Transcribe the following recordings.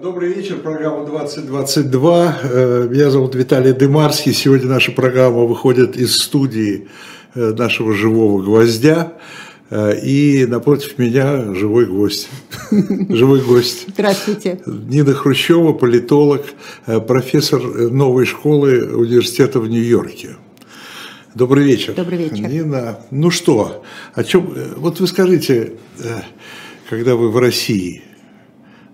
Добрый вечер, программа 2022. Э, меня зовут Виталий Дымарский. Сегодня наша программа выходит из студии э, нашего живого гвоздя. Э, и напротив меня живой гость. Живой гость. Здравствуйте. Нина Хрущева, политолог, профессор новой школы университета в Нью-Йорке. Добрый вечер. Добрый вечер. Нина, ну что, о чем, вот вы скажите, когда вы в России,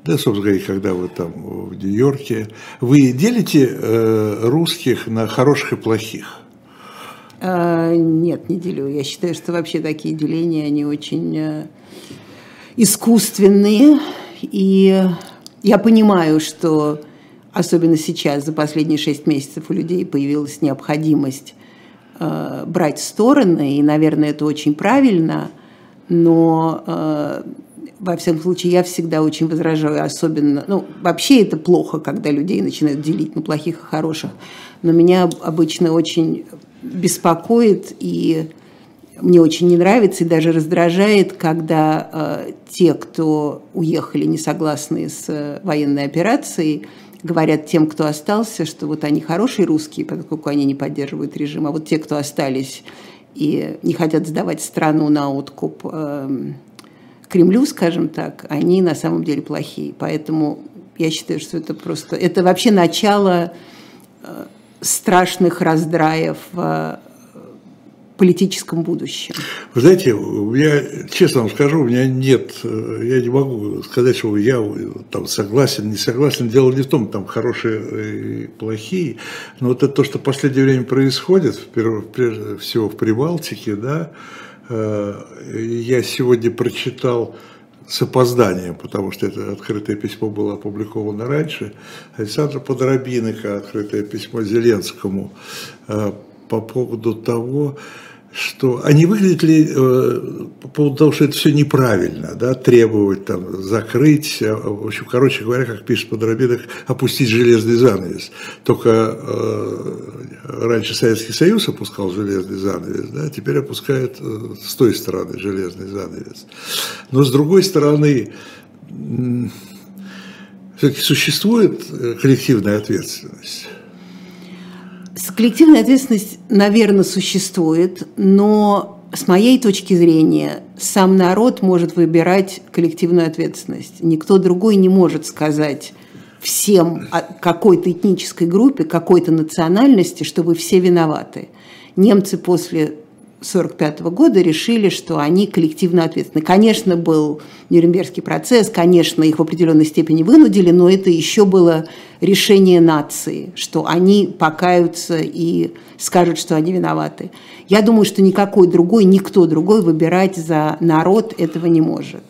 да, собственно говоря, когда вы там в Нью-Йорке, вы делите э, русских на хороших и плохих? А, нет, не делю. Я считаю, что вообще такие деления, они очень э, искусственные. И я понимаю, что особенно сейчас, за последние шесть месяцев, у людей появилась необходимость э, брать стороны, и, наверное, это очень правильно, но э, во всяком случае, я всегда очень возражаю, особенно, ну, вообще это плохо, когда людей начинают делить на плохих и хороших, но меня обычно очень беспокоит и мне очень не нравится и даже раздражает, когда э, те, кто уехали не согласны с э, военной операцией, говорят тем, кто остался, что вот они хорошие русские, поскольку они не поддерживают режим, а вот те, кто остались и не хотят сдавать страну на откуп, э, Кремлю, скажем так, они на самом деле плохие. Поэтому я считаю, что это просто... Это вообще начало э, страшных раздраев в политическом будущем. Вы знаете, я честно вам скажу, у меня нет, э, я не могу сказать, что я э, там согласен, не согласен. Дело не в том, там хорошие и плохие, но вот это то, что в последнее время происходит, прежде всего в Прибалтике, да, Э, я сегодня прочитал с опозданием, потому что это открытое письмо было опубликовано раньше, Александра Подробинка, открытое письмо Зеленскому. Э, по поводу того, что они выглядят ли э, по поводу того, что это все неправильно, да, требовать там закрыть, э, в общем, короче говоря, как пишет Подробинок, опустить железный занавес. Только э, раньше Советский Союз опускал железный занавес, да, теперь опускает э, с той стороны железный занавес. Но с другой стороны, все-таки существует э, коллективная ответственность. Коллективная ответственность, наверное, существует, но с моей точки зрения сам народ может выбирать коллективную ответственность. Никто другой не может сказать всем какой-то этнической группе, какой-то национальности, что вы все виноваты. Немцы после 1945 года решили, что они коллективно ответственны. Конечно, был Нюрнбергский процесс, конечно, их в определенной степени вынудили, но это еще было решение нации, что они покаются и скажут, что они виноваты. Я думаю, что никакой другой, никто другой выбирать за народ этого не может.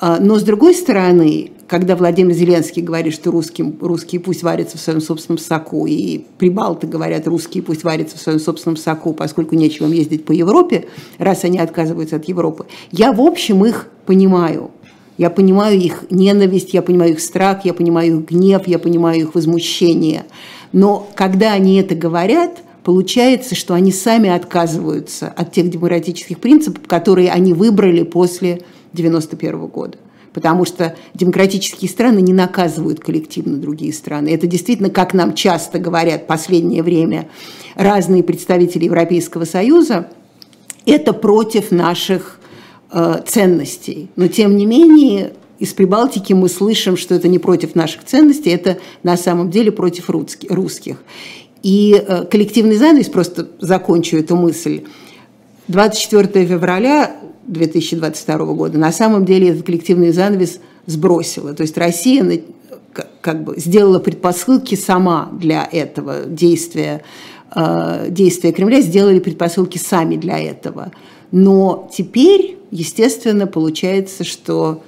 А, но, с другой стороны, когда Владимир Зеленский говорит, что русским, русские пусть варятся в своем собственном соку, и прибалты говорят, русские пусть варятся в своем собственном соку, поскольку нечего им ездить по Европе, раз они отказываются от Европы, я, в общем, их понимаю. Я понимаю их ненависть, я понимаю их страх, я понимаю их гнев, я понимаю их возмущение. Но когда они это говорят, получается, что они сами отказываются от тех демократических принципов, которые они выбрали после 1991 года. Потому что демократические страны не наказывают коллективно другие страны. Это действительно, как нам часто говорят в последнее время разные представители Европейского Союза, это против наших э, ценностей. Но тем не менее, из Прибалтики мы слышим, что это не против наших ценностей, это на самом деле против русских. И э, коллективный занавес, просто закончу эту мысль, 24 февраля 2022 года на самом деле этот коллективный занавес сбросила. То есть Россия как бы сделала предпосылки сама для этого действия, э, действия Кремля, сделали предпосылки сами для этого. Но теперь, естественно, получается, что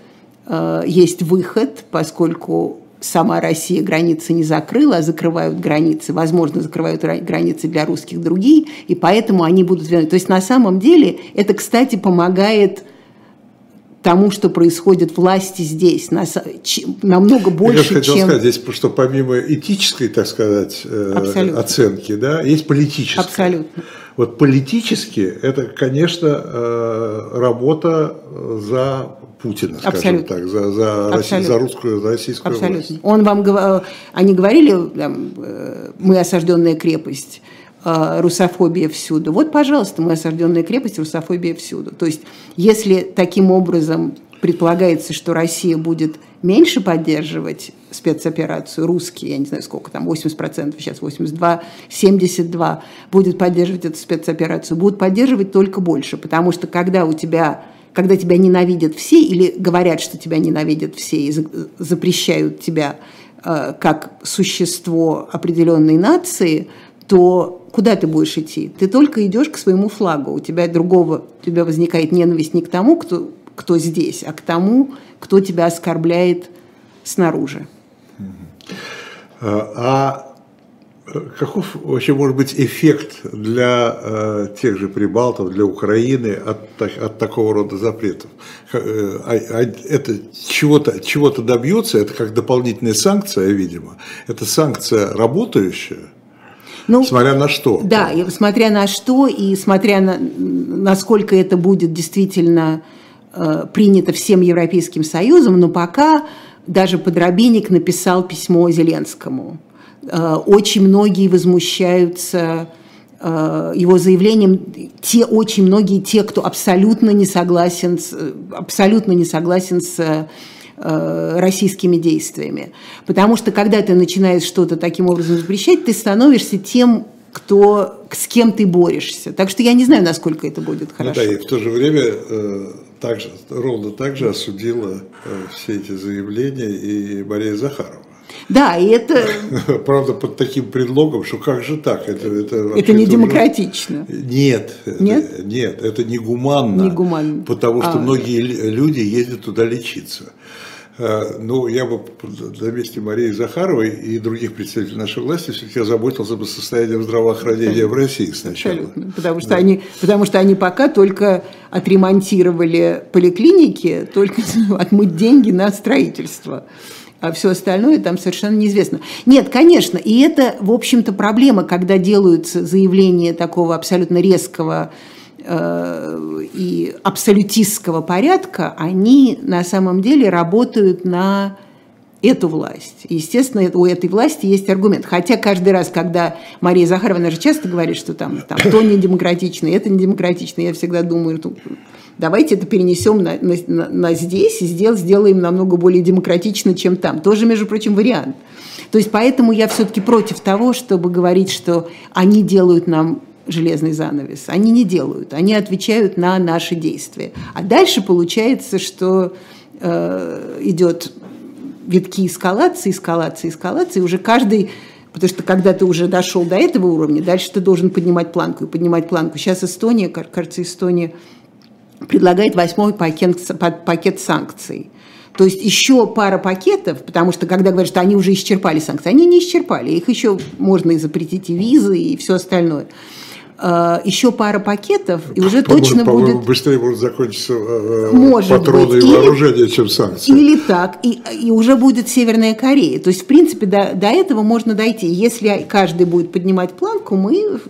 э, есть выход, поскольку сама Россия границы не закрыла, а закрывают границы, возможно, закрывают границы для русских другие, и поэтому они будут... То есть на самом деле это, кстати, помогает тому, что происходит власти здесь, нас, намного больше, Я хотел чем... сказать, здесь, что помимо этической, так сказать, э, Абсолютно. оценки, да, есть политическая. Абсолютно. Вот политически это, конечно, э, работа за Путина, скажем Абсолютно. так, за, за, Абсолютно. за русскую, за российскую Абсолютно. власть. Он вам, они говорили, там, э, мы осажденная крепость, русофобия всюду. Вот, пожалуйста, мы осажденная крепость, русофобия всюду. То есть, если таким образом предполагается, что Россия будет меньше поддерживать спецоперацию, русские, я не знаю сколько там, 80%, сейчас 82, 72, будет поддерживать эту спецоперацию, будут поддерживать только больше, потому что когда у тебя когда тебя ненавидят все или говорят, что тебя ненавидят все и запрещают тебя э, как существо определенной нации, то куда ты будешь идти? Ты только идешь к своему флагу. У тебя другого, у тебя возникает ненависть не к тому, кто, кто здесь, а к тому, кто тебя оскорбляет снаружи. А каков вообще может быть эффект для э, тех же прибалтов, для Украины от, от такого рода запретов? Э, а, а это чего-то чего добьется, это как дополнительная санкция, видимо. Это санкция работающая, ну, смотря на что. Да, и смотря на что, и смотря на насколько это будет действительно э, принято всем Европейским Союзом, но пока даже Подробинник написал письмо Зеленскому. Э, очень многие возмущаются э, его заявлением, те очень многие, те, кто абсолютно не согласен с, абсолютно не согласен с Э, российскими действиями. Потому что когда ты начинаешь что-то таким образом запрещать, ты становишься тем, кто, с кем ты борешься. Так что я не знаю, насколько это будет хорошо. Ну да, и в то же время э, также, ровно так же осудила э, все эти заявления и Мария Захарова. Да, и это... Правда, под таким предлогом, что как же так? Это, это, это не демократично. Нет, нет, это, нет, это не гуманно. Не гуманно. Потому что а, многие люди ездят туда лечиться. Э, ну, я бы на месте Марии Захаровой и других представителей нашей власти все-таки озаботился бы состоянием здравоохранения в России сначала. Абсолютно. Потому что, да. они, потому что они пока только отремонтировали поликлиники, только отмыть деньги на строительство. А все остальное там совершенно неизвестно. Нет, конечно, и это, в общем-то, проблема, когда делаются заявления такого абсолютно резкого Э, и абсолютистского порядка, они на самом деле работают на эту власть. Естественно, у этой власти есть аргумент. Хотя каждый раз, когда Мария Захаровна же часто говорит, что там, там то не демократично, это не демократично, я всегда думаю, ну, давайте это перенесем на, на, на здесь и сдел, сделаем намного более демократично, чем там. Тоже, между прочим, вариант. То есть поэтому я все-таки против того, чтобы говорить, что они делают нам железный занавес. Они не делают, они отвечают на наши действия. А дальше получается, что э, идет витки эскалации, эскалации, эскалации, уже каждый Потому что когда ты уже дошел до этого уровня, дальше ты должен поднимать планку и поднимать планку. Сейчас Эстония, кажется, Эстония предлагает восьмой пакет, пакет санкций. То есть еще пара пакетов, потому что когда говорят, что они уже исчерпали санкции, они не исчерпали, их еще можно и запретить и визы, и все остальное. Э, еще пара пакетов, и уже по точно по будет... быстрее может закончиться э, э, может патроны быть. и вооружение, чем санкции. Или так, и, и уже будет Северная Корея. То есть, в принципе, до, до этого можно дойти. Если каждый будет поднимать планку, мы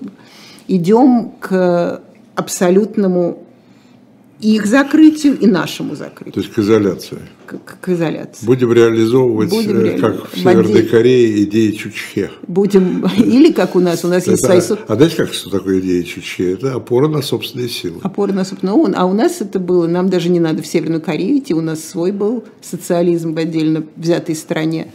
идем к абсолютному их закрытию, и нашему закрытию. То есть к изоляции. К, к изоляции. Будем реализовывать, Будем э, как в Северной Корее, идеи Чучхе. Будем, или как у нас, у нас есть свои... А знаете, как что такое идея Чучхе? Это опора на собственные силы. Опора на собственные ну, А у нас это было, нам даже не надо в Северную Корею идти, у нас свой был социализм в отдельно взятой стране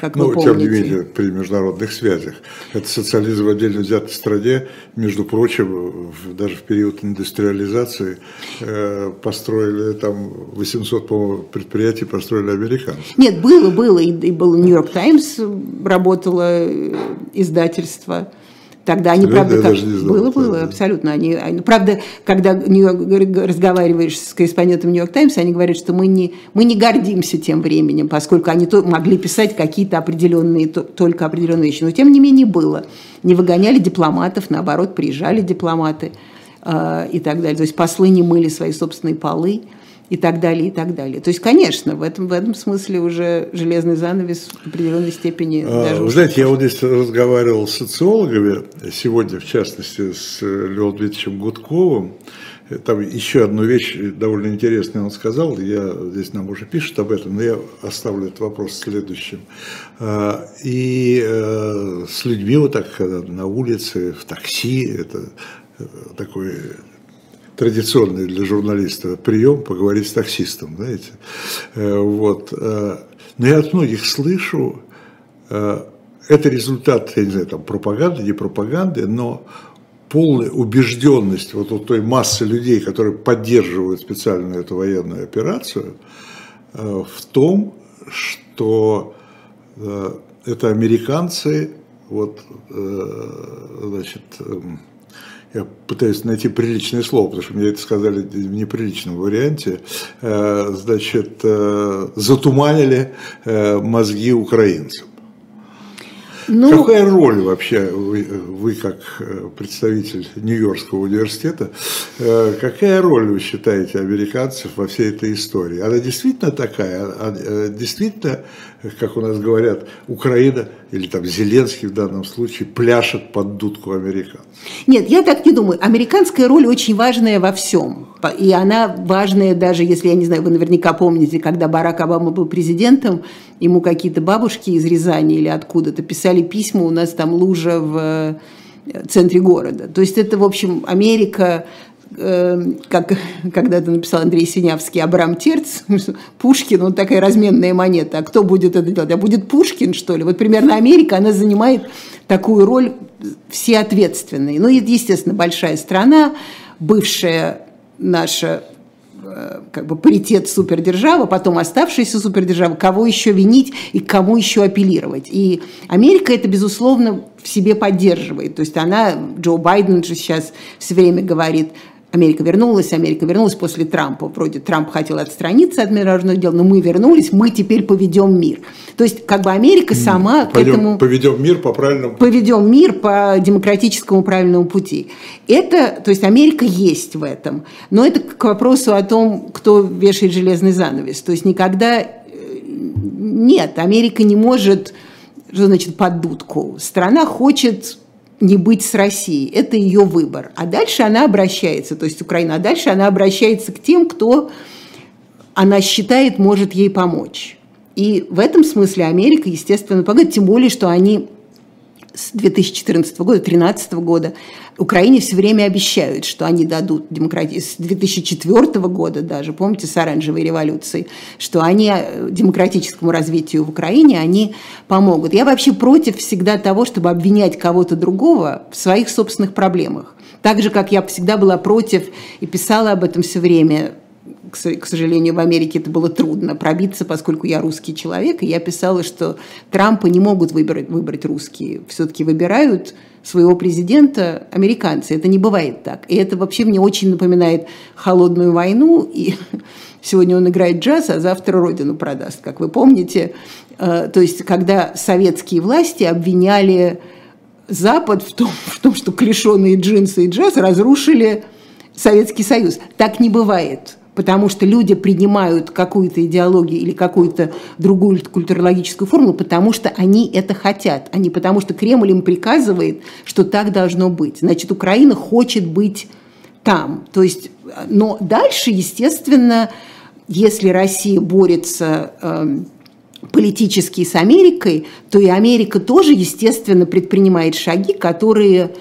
как ну, вы помните. тем не менее, при международных связях. Это социализм в отдельно взятой стране, между прочим, даже в период индустриализации э, построили там 800, по предприятий построили американцы. Нет, было, было, и, и был Нью-Йорк Таймс, работало э, издательство. Тогда они, правда, как... было, было, абсолютно. Они, они, правда, когда разговариваешь с корреспондентом Нью-Йорк Таймс, они говорят, что мы не, мы не гордимся тем временем, поскольку они то, могли писать какие-то определенные, то, только определенные вещи. Но тем не менее было. Не выгоняли дипломатов, наоборот, приезжали дипломаты э, и так далее. То есть послы не мыли свои собственные полы. И так далее, и так далее. То есть, конечно, в этом, в этом смысле уже железный занавес в определенной степени а, даже... Вы знаете, я вот здесь разговаривал с социологами, сегодня, в частности, с Леонидовичем Гудковым, там еще одну вещь довольно интересную он сказал, я здесь нам уже пишет об этом, но я оставлю этот вопрос следующим. А, и э, с людьми вот так на улице, в такси, это э, такой традиционный для журналиста прием поговорить с таксистом, знаете. Э, вот. Но я от многих слышу, это результат, я не знаю, там пропаганды, не пропаганды, но полная убежденность вот у той массы людей, которые поддерживают специальную эту военную операцию, э, в том, что э, это американцы, вот, э, значит, эм, я пытаюсь найти приличное слово, потому что мне это сказали в неприличном варианте, значит, затуманили мозги украинцам. Ну, Какая роль вообще вы, вы как э, представитель Нью-Йоркского университета, э, какая роль вы считаете американцев во всей этой истории? Она действительно такая, а, э, действительно, как у нас говорят, Украина или там Зеленский в данном случае пляшет под дудку американцев? Нет, я так не думаю. Американская роль очень важная во всем. И она важная даже, если, я не знаю, вы наверняка помните, когда Барак Обама был президентом, ему какие-то бабушки из Рязани или откуда-то писали письма, у нас там лужа в э, центре города. То есть это, в общем, Америка, э, как когда-то написал Андрей Синявский, Абрам Терц, Пушкин, он такая разменная монета. А кто будет это делать? А будет Пушкин, что ли? Вот примерно Америка, она занимает такую роль все ответственные. Ну, естественно, большая страна, бывшая наша как бы паритет супердержава, потом оставшаяся супердержава, кого еще винить и к кому еще апеллировать. И Америка это, безусловно, в себе поддерживает. То есть она, Джо Байден же сейчас все время говорит, Америка вернулась, Америка вернулась после Трампа. Вроде Трамп хотел отстраниться от международных дел, но мы вернулись, мы теперь поведем мир. То есть, как бы Америка сама Пойдем, к этому... Поведем мир по правильному Поведем мир по демократическому правильному пути. Это, то есть, Америка есть в этом. Но это к вопросу о том, кто вешает железный занавес. То есть, никогда... Э, нет, Америка не может... Что значит под дудку? Страна хочет не быть с Россией. Это ее выбор. А дальше она обращается, то есть Украина, а дальше она обращается к тем, кто она считает может ей помочь. И в этом смысле Америка, естественно, помогает, тем более, что они с 2014 года, 2013 года Украине все время обещают, что они дадут демократию. С 2004 года даже, помните, с оранжевой революцией, что они э, демократическому развитию в Украине, они помогут. Я вообще против всегда того, чтобы обвинять кого-то другого в своих собственных проблемах. Так же, как я всегда была против и писала об этом все время к сожалению, в Америке это было трудно пробиться, поскольку я русский человек, и я писала, что Трампа не могут выбрать, выбрать русские, все-таки выбирают своего президента американцы. Это не бывает так. И это вообще мне очень напоминает холодную войну, и сегодня он играет джаз, а завтра родину продаст, как вы помните. Э, то есть, когда советские власти обвиняли Запад в том, в том что клешеные джинсы и джаз разрушили Советский Союз. Так не бывает потому что люди принимают какую-то идеологию или какую-то другую культурологическую формулу, потому что они это хотят, а не потому что Кремль им приказывает, что так должно быть. Значит, Украина хочет быть там. То есть, но дальше, естественно, если Россия борется э, политически с Америкой, то и Америка тоже, естественно, предпринимает шаги, которые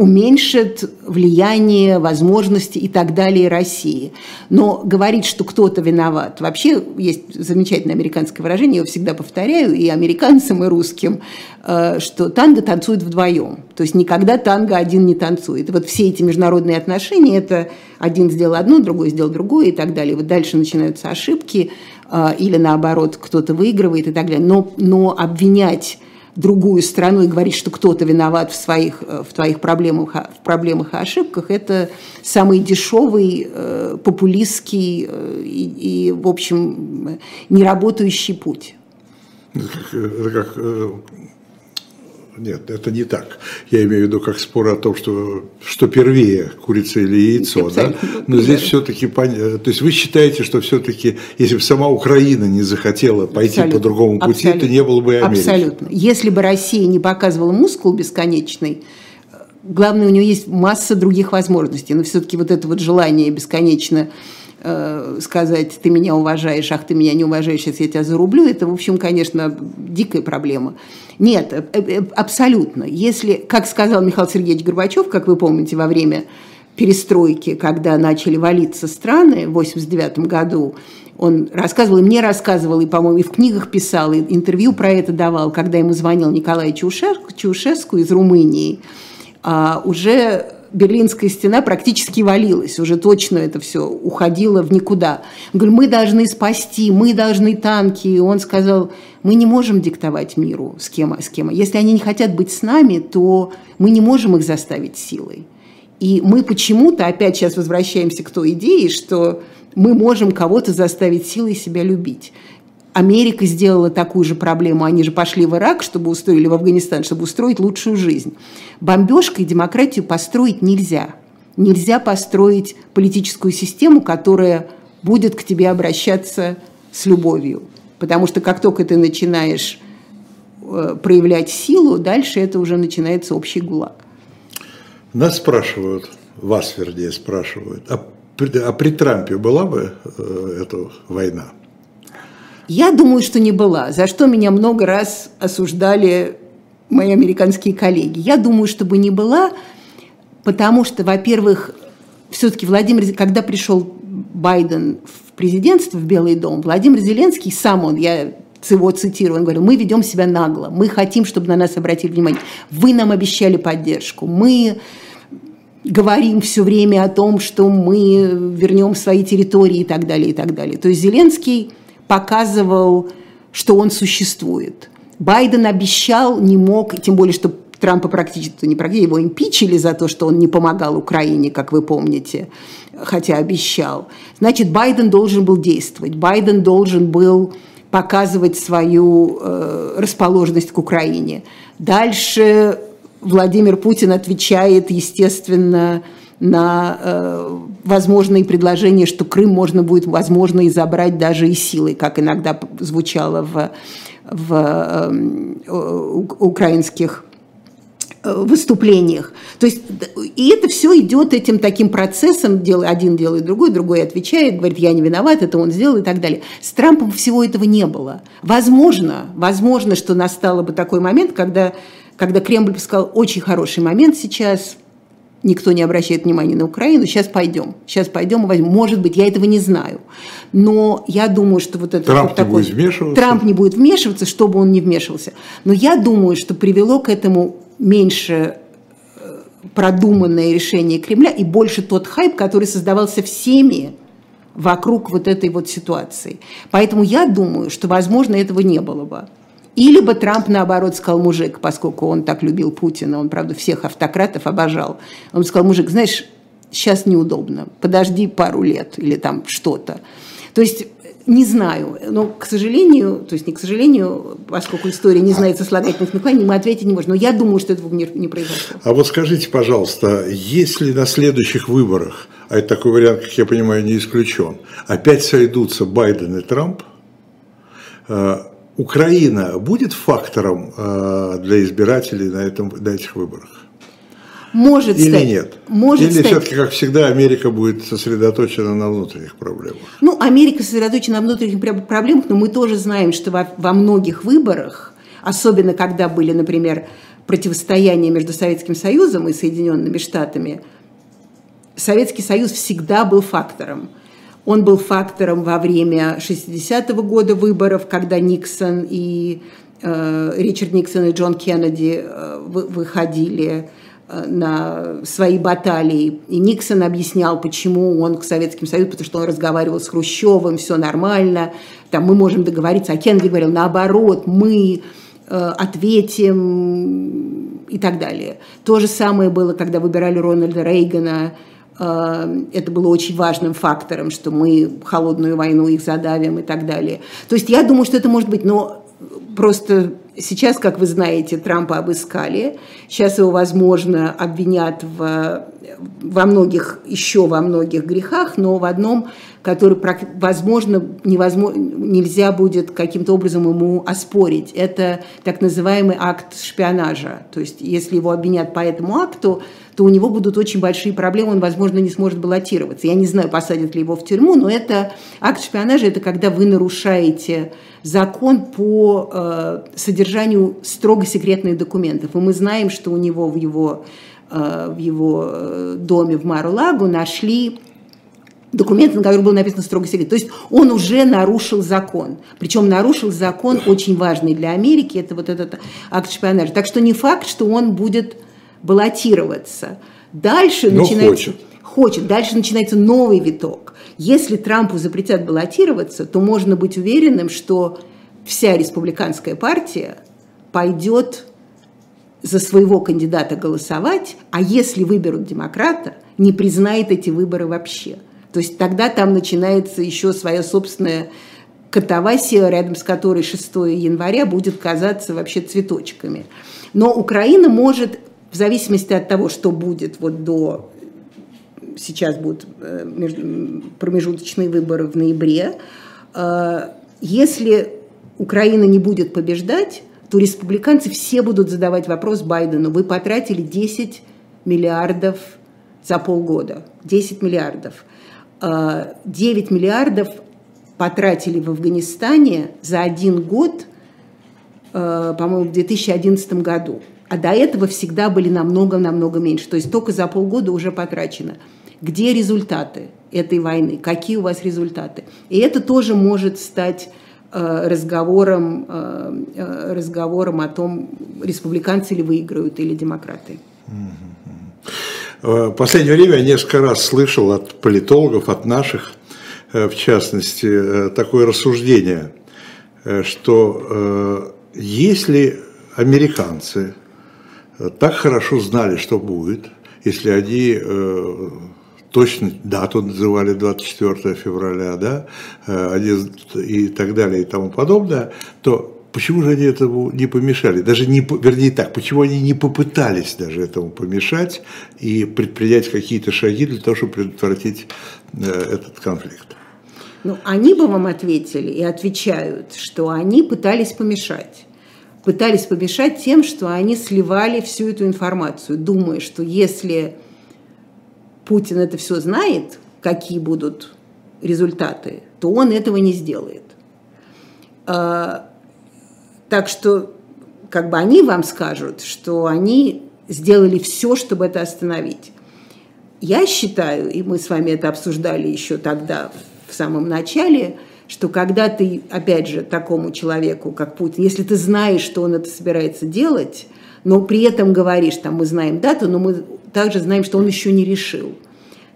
уменьшит влияние, возможности и так далее России. Но говорить, что кто-то виноват, вообще есть замечательное американское выражение, я его всегда повторяю, и американцам, и русским, э, что танго танцует вдвоем. То есть никогда танго один не танцует. И вот все эти международные отношения, это один сделал одно, другой сделал другое и так далее. Вот дальше начинаются ошибки, э, или наоборот, кто-то выигрывает и так далее. Но, но обвинять другую страну и говорить, что кто-то виноват в своих э, в твоих проблемах, в проблемах и ошибках, это самый дешевый, э, популистский э, и, и, в общем, неработающий путь. Это как, это как нет, это не так. Я имею в виду как спор о том, что, что первее, курица или яйцо. Да? Но здесь все-таки, то есть вы считаете, что все-таки, если бы сама Украина не захотела пойти Абсолютно. по другому пути, Абсолютно. то не было бы и Америки. Абсолютно. Если бы Россия не показывала мускул бесконечный, главное, у нее есть масса других возможностей. Но все-таки вот это вот желание бесконечно э, сказать, ты меня уважаешь, ах, ты меня не уважаешь, сейчас я тебя зарублю, это, в общем, конечно, дикая проблема. Нет, э, э, абсолютно. Если, как сказал Михаил Сергеевич Горбачев, как вы помните, во время перестройки, когда начали валиться страны в 89 году, он рассказывал, и мне рассказывал, и, по-моему, и в книгах писал, и интервью про это давал, когда ему звонил Николай Чаушеску из Румынии, а уже Берлинская стена практически валилась, уже точно это все уходило в никуда. Он говорит, мы должны спасти, мы должны танки. И он сказал, мы не можем диктовать миру с кем, с кем. Если они не хотят быть с нами, то мы не можем их заставить силой. И мы почему-то опять сейчас возвращаемся к той идее, что мы можем кого-то заставить силой себя любить. Америка сделала такую же проблему. Они же пошли в Ирак, чтобы устроили в Афганистан, чтобы устроить лучшую жизнь. Бомбежкой демократию построить нельзя. Нельзя построить политическую систему, которая будет к тебе обращаться с любовью. Потому что как только ты начинаешь э, проявлять силу, дальше это уже начинается общий гулаг. Нас спрашивают, вас, вернее, спрашивают, а при, а при Трампе была бы э, эта война? Я думаю, что не была, за что меня много раз осуждали мои американские коллеги. Я думаю, что бы не была, потому что, во-первых, все-таки Владимир, когда пришел Байден в президентство, в Белый дом, Владимир Зеленский, сам он, я его цитирую, он говорил, мы ведем себя нагло, мы хотим, чтобы на нас обратили внимание, вы нам обещали поддержку, мы говорим все время о том, что мы вернем свои территории и так далее, и так далее. То есть Зеленский показывал, что он существует. Байден обещал, не мог, тем более, что Трампа практически не практически, его импичили за то, что он не помогал Украине, как вы помните, хотя обещал. Значит, Байден должен был действовать. Байден должен был показывать свою э, расположенность к Украине. Дальше Владимир Путин отвечает, естественно, на э, возможные предложения, что Крым можно будет, возможно, и забрать даже и силой, как иногда звучало в, в э, украинских выступлениях. То есть, и это все идет этим таким процессом, дел, один делает другой, другой отвечает, говорит, я не виноват, это он сделал и так далее. С Трампом всего этого не было. Возможно, возможно, что настало бы такой момент, когда, когда Кремль сказал, очень хороший момент сейчас – никто не обращает внимания на Украину, сейчас пойдем, сейчас пойдем и возьмем. Может быть, я этого не знаю. Но я думаю, что вот это... Трамп вот не будет вмешиваться? Трамп не будет вмешиваться, чтобы он не вмешивался. Но я думаю, что привело к этому меньше э, продуманное решение Кремля и больше тот хайп, который создавался всеми вокруг вот этой вот ситуации. Поэтому я думаю, что, возможно, этого не было бы. Или бы Трамп, наоборот, сказал, мужик, поскольку он так любил Путина, он, правда, всех автократов обожал, он сказал, мужик, знаешь, сейчас неудобно, подожди пару лет или там что-то. То есть не знаю, но, к сожалению, то есть не к сожалению, поскольку история не знает сослагательных наклонений, мы ответить не можем. Но я думаю, что этого не, произошло. А вот скажите, пожалуйста, если на следующих выборах, а это такой вариант, как я понимаю, не исключен, опять сойдутся Байден и Трамп, э, Украина будет фактором э, для избирателей на, этом, на этих выборах? Может Или стать. нет? Может Или все-таки, как всегда, Америка будет сосредоточена на внутренних проблемах? Ну, Америка сосредоточена на внутренних проблемах, но мы тоже знаем, что во, во многих выборах, особенно когда были, например, противостояния между Советским Союзом и Соединенными Штатами, Советский Союз всегда был фактором. Он был фактором во время 60-го года выборов, когда Никсон и э, Ричард Никсон и Джон Кеннеди э, выходили э, на свои баталии. И Никсон объяснял, почему он к Советским Союзу, потому что он разговаривал с Хрущевым, все нормально, там мы можем договориться. А Кеннеди говорил, наоборот, мы э, ответим и так далее. То же самое было, когда выбирали Рональда Рейгана, это было очень важным фактором, что мы холодную войну их задавим и так далее. То есть я думаю, что это может быть, но просто сейчас, как вы знаете, Трампа обыскали. Сейчас его, возможно, обвинят в, во многих, еще во многих грехах, но в одном, который, возможно, невозможно, нельзя будет каким-то образом ему оспорить. Это так называемый акт шпионажа. То есть, если его обвинят по этому акту, то у него будут очень большие проблемы, он, возможно, не сможет баллотироваться. Я не знаю, посадят ли его в тюрьму, но это акт шпионажа, это когда вы нарушаете закон по э, содержанию строго секретных документов. И мы знаем, что у него в его, э, в его э, доме в Мару-Лагу нашли документы, на которых было написано строго секрет. То есть он уже нарушил закон. Причем нарушил закон очень важный для Америки, это вот этот акт шпионажа. Так что не факт, что он будет баллотироваться. Дальше Но начинается... Хочет. Хочет. Дальше начинается новый виток. Если Трампу запретят баллотироваться, то можно быть уверенным, что вся республиканская партия пойдет за своего кандидата голосовать, а если выберут демократа, не признает эти выборы вообще. То есть тогда там начинается еще своя собственная катавасия, рядом с которой 6 января будет казаться вообще цветочками. Но Украина может в зависимости от того, что будет вот до сейчас будут э, промежуточные выборы в ноябре, э, если Украина не будет побеждать, то республиканцы все будут задавать вопрос Байдену, вы потратили 10 миллиардов за полгода, 10 миллиардов. 9 э, миллиардов потратили в Афганистане за один год, по-моему, в 2011 году а до этого всегда были намного-намного меньше. То есть только за полгода уже потрачено. Где результаты этой войны? Какие у вас результаты? И это тоже может стать э, разговором, э, э, разговором о том, республиканцы ли выиграют или демократы. В последнее время я несколько раз слышал от политологов, от наших, в частности, такое рассуждение, что если американцы так хорошо знали, что будет, если они э, точно дату называли 24 февраля, да, э, они, и так далее и тому подобное, то почему же они этому не помешали? Даже не, вернее так, почему они не попытались даже этому помешать и предпринять какие-то шаги для того, чтобы предотвратить э, этот конфликт? Ну, они бы вам ответили и отвечают, что они пытались помешать пытались помешать тем, что они сливали всю эту информацию, думая, что если Путин это все знает, какие будут результаты, то он этого не сделает. А, так что как бы они вам скажут, что они сделали все, чтобы это остановить. Я считаю, и мы с вами это обсуждали еще тогда, в самом начале – что когда ты, опять же, такому человеку, как Путин, если ты знаешь, что он это собирается делать, но при этом говоришь, там, мы знаем дату, но мы также знаем, что он еще не решил.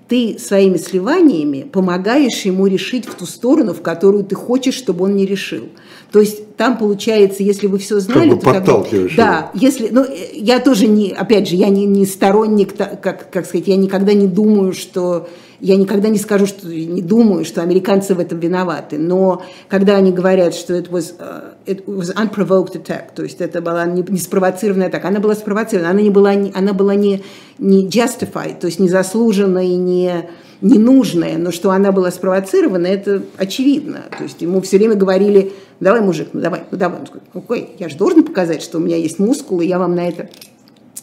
Ты своими сливаниями помогаешь ему решить в ту сторону, в которую ты хочешь, чтобы он не решил. То есть там получается, если вы все знали, как бы то подталкиваешь. Бы, да, если, ну, я тоже не, опять же, я не, не сторонник, как, как сказать, я никогда не думаю, что я никогда не скажу, что не думаю, что американцы в этом виноваты, но когда они говорят, что это was, uh, it was unprovoked attack, то есть это была не, не спровоцированная атака, она была спровоцирована, она, не была, она была не, не justified, то есть не заслуженная и не, ненужная, но что она была спровоцирована, это очевидно. То есть ему все время говорили, давай, мужик, ну давай, ну давай. Он окей, я же должен показать, что у меня есть мускулы, я вам на это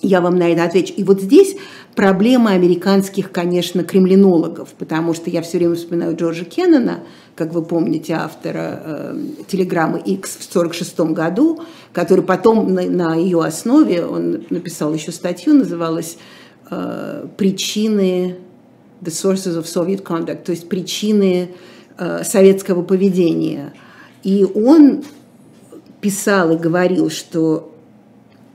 я вам на это отвечу. И вот здесь проблема американских, конечно, кремлинологов, потому что я все время вспоминаю Джорджа Кеннона, как вы помните, автора э, телеграммы X в 1946 году, который потом на, на ее основе, он написал еще статью, называлась э, «Причины the sources of Soviet conduct», то есть причины э, советского поведения. И он писал и говорил, что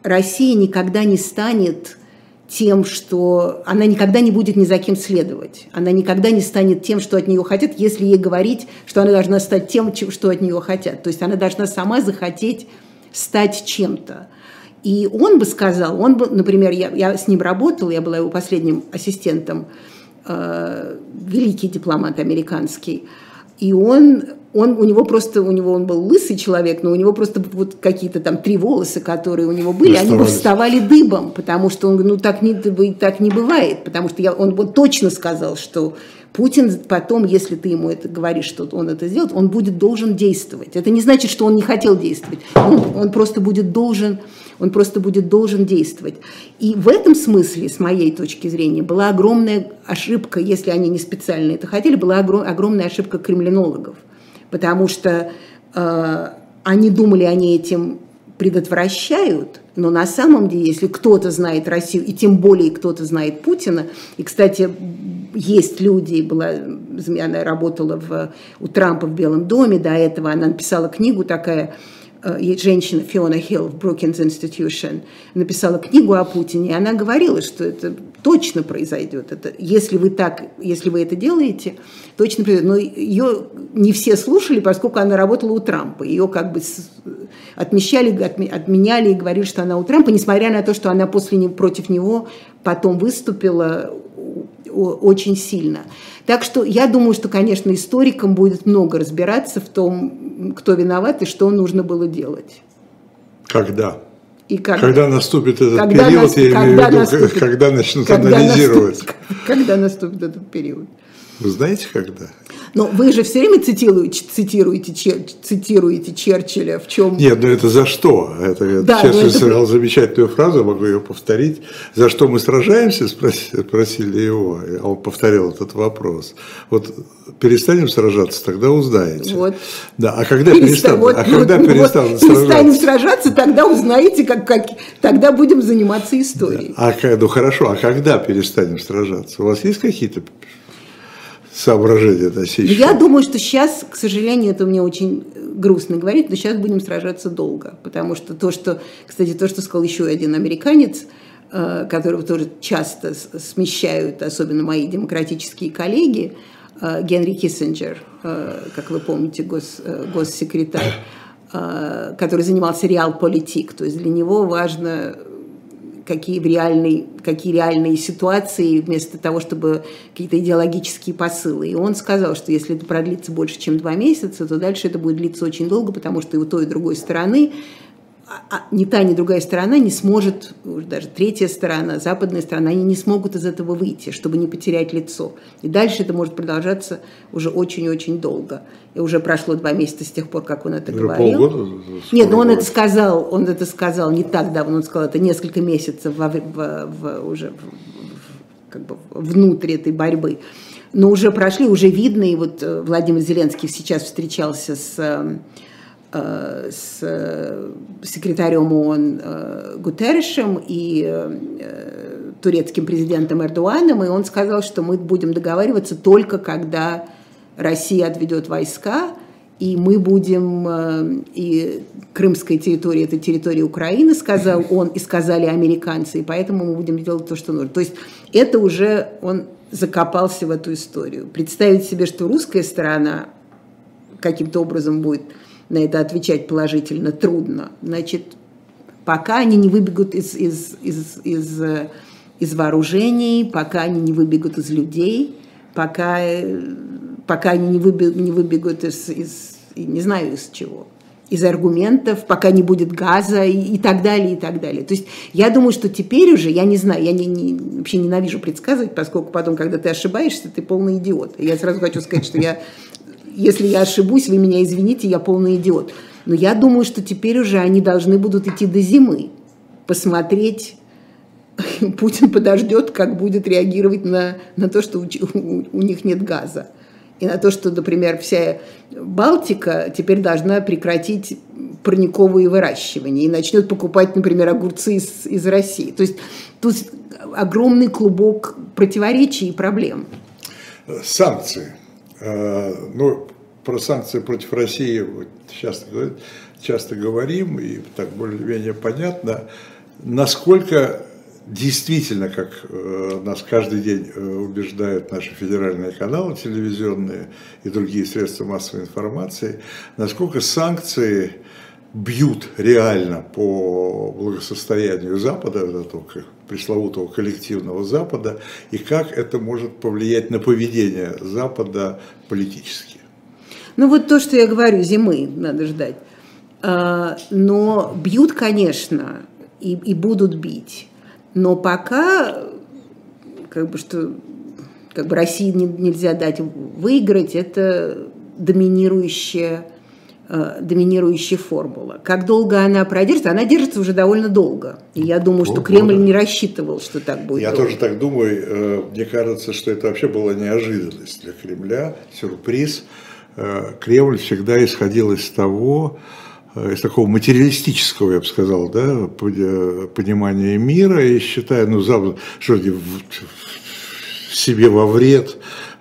Россия никогда не станет тем, что она никогда не будет ни за кем следовать. Она никогда не станет тем, что от нее хотят, если ей говорить, что она должна стать тем, что от нее хотят. То есть она должна сама захотеть стать чем-то. И он бы сказал, он бы, например, я, я с ним работала, я была его последним ассистентом, э, великий дипломат американский, и он он, у него просто, у него он был лысый человек, но у него просто вот какие-то там три волоса, которые у него были, они бы вставали дыбом, потому что он, ну так не, так не бывает, потому что я, он вот точно сказал, что Путин потом, если ты ему это говоришь, что он это сделает, он будет должен действовать. Это не значит, что он не хотел действовать. Он, он просто будет должен, он просто будет должен действовать. И в этом смысле, с моей точки зрения, была огромная ошибка, если они не специально это хотели, была огромная ошибка кремлинологов, потому что э, они думали, они этим предотвращают, но на самом деле, если кто-то знает Россию, и тем более кто-то знает Путина, и, кстати, есть люди, была, она работала в, у Трампа в Белом доме, до этого она написала книгу такая, женщина Фиона Хилл в Brookings Institution написала книгу о Путине, и она говорила, что это точно произойдет. Это, если вы так, если вы это делаете, точно произойдет. Но ее не все слушали, поскольку она работала у Трампа. Ее как бы отмечали, отменяли и говорили, что она у Трампа, несмотря на то, что она после против него потом выступила очень сильно. Так что я думаю, что, конечно, историкам будет много разбираться в том, кто виноват и что нужно было делать. Когда? И как, когда наступит этот когда период, нас, я имею в виду, наступит, когда начнут когда анализировать. Наступит, когда наступит этот период. Вы знаете, когда? Но вы же все время цитируете, цитируете, цитируете Черчилля, в чем... Нет, ну это за что? Это, да, Черчилль это... сказал замечательную фразу, могу ее повторить. За что мы сражаемся, спросили его, а он повторил этот вопрос. Вот перестанем сражаться, тогда узнаете. Вот. Да, а когда Переста... перестанем, вот, а когда вот, перестанем вот, сражаться? Перестанем сражаться, тогда узнаете, как, как, тогда будем заниматься историей. Да. А, ну хорошо, а когда перестанем сражаться? У вас есть какие-то соображения относительно? Я думаю, что сейчас, к сожалению, это мне очень грустно говорить, но сейчас будем сражаться долго, потому что то, что, кстати, то, что сказал еще один американец, э, которого тоже часто смещают, особенно мои демократические коллеги, э, Генри Киссинджер, э, как вы помните, гос, госсекретарь, который занимался реал-политик, то есть для него важно какие, в реальной, какие реальные ситуации, вместо того, чтобы какие-то идеологические посылы. И он сказал, что если это продлится больше, чем два месяца, то дальше это будет длиться очень долго, потому что и у той, и другой стороны а, а ни та, ни другая сторона не сможет, даже третья сторона, западная сторона, они не смогут из этого выйти, чтобы не потерять лицо. И дальше это может продолжаться уже очень-очень долго. И уже прошло два месяца с тех пор, как он это уже говорил. Полгода? Нет, но он это сказал, он это сказал не так давно, он сказал это несколько месяцев во, в, в, уже как бы внутрь этой борьбы. Но уже прошли, уже видно, и вот э, Владимир Зеленский сейчас встречался с Э, с э, секретарем ООН э, Гутерришем и турецким президентом Эрдуаном, и он сказал, что мы будем договариваться только когда Россия отведет войска, и мы будем, и крымская территория – это территория Украины, сказал он, и сказали американцы, и поэтому мы будем делать то, что нужно. То есть это уже он закопался в эту историю. Представить себе, что русская сторона каким-то образом будет на это отвечать положительно трудно. Значит, пока они не выбегут из, из, из, из, из вооружений, пока они не выбегут из людей, пока, пока они не выбегут, не выбегут из, из, не знаю из чего, из аргументов, пока не будет газа и, и так далее, и так далее. То есть я думаю, что теперь уже, я не знаю, я не, не, вообще ненавижу предсказывать, поскольку потом, когда ты ошибаешься, ты полный идиот. Я сразу хочу сказать, что я если я ошибусь, вы меня извините, я полный идиот. Но я думаю, что теперь уже они должны будут идти до зимы, посмотреть, Путин подождет, как будет реагировать на, на то, что у, у, них нет газа. И на то, что, например, вся Балтика теперь должна прекратить парниковые выращивания и начнет покупать, например, огурцы из, из России. То есть тут огромный клубок противоречий и проблем. Санкции. Э, ну, про санкции против России часто, часто говорим, и так более-менее понятно, насколько действительно, как э, нас каждый день э, убеждают наши федеральные каналы телевизионные и другие средства массовой информации, насколько санкции бьют реально по благосостоянию Запада, этого пресловутого коллективного Запада, и как это может повлиять на поведение Запада политически. Ну вот то, что я говорю, зимы надо ждать. А, но бьют, конечно, и, и будут бить. Но пока, как бы, что как бы России нельзя дать выиграть, это доминирующая, э, доминирующая формула. Как долго она продержится? Она держится уже довольно долго. И я думаю, что Кремль не рассчитывал, что так будет. Я долго. тоже так думаю. Э, мне кажется, что это вообще была неожиданность для Кремля, сюрприз. Э, Кремль всегда исходил из того, из такого материалистического, я бы сказал, да, понимания мира, и считая, ну, что себе во вред,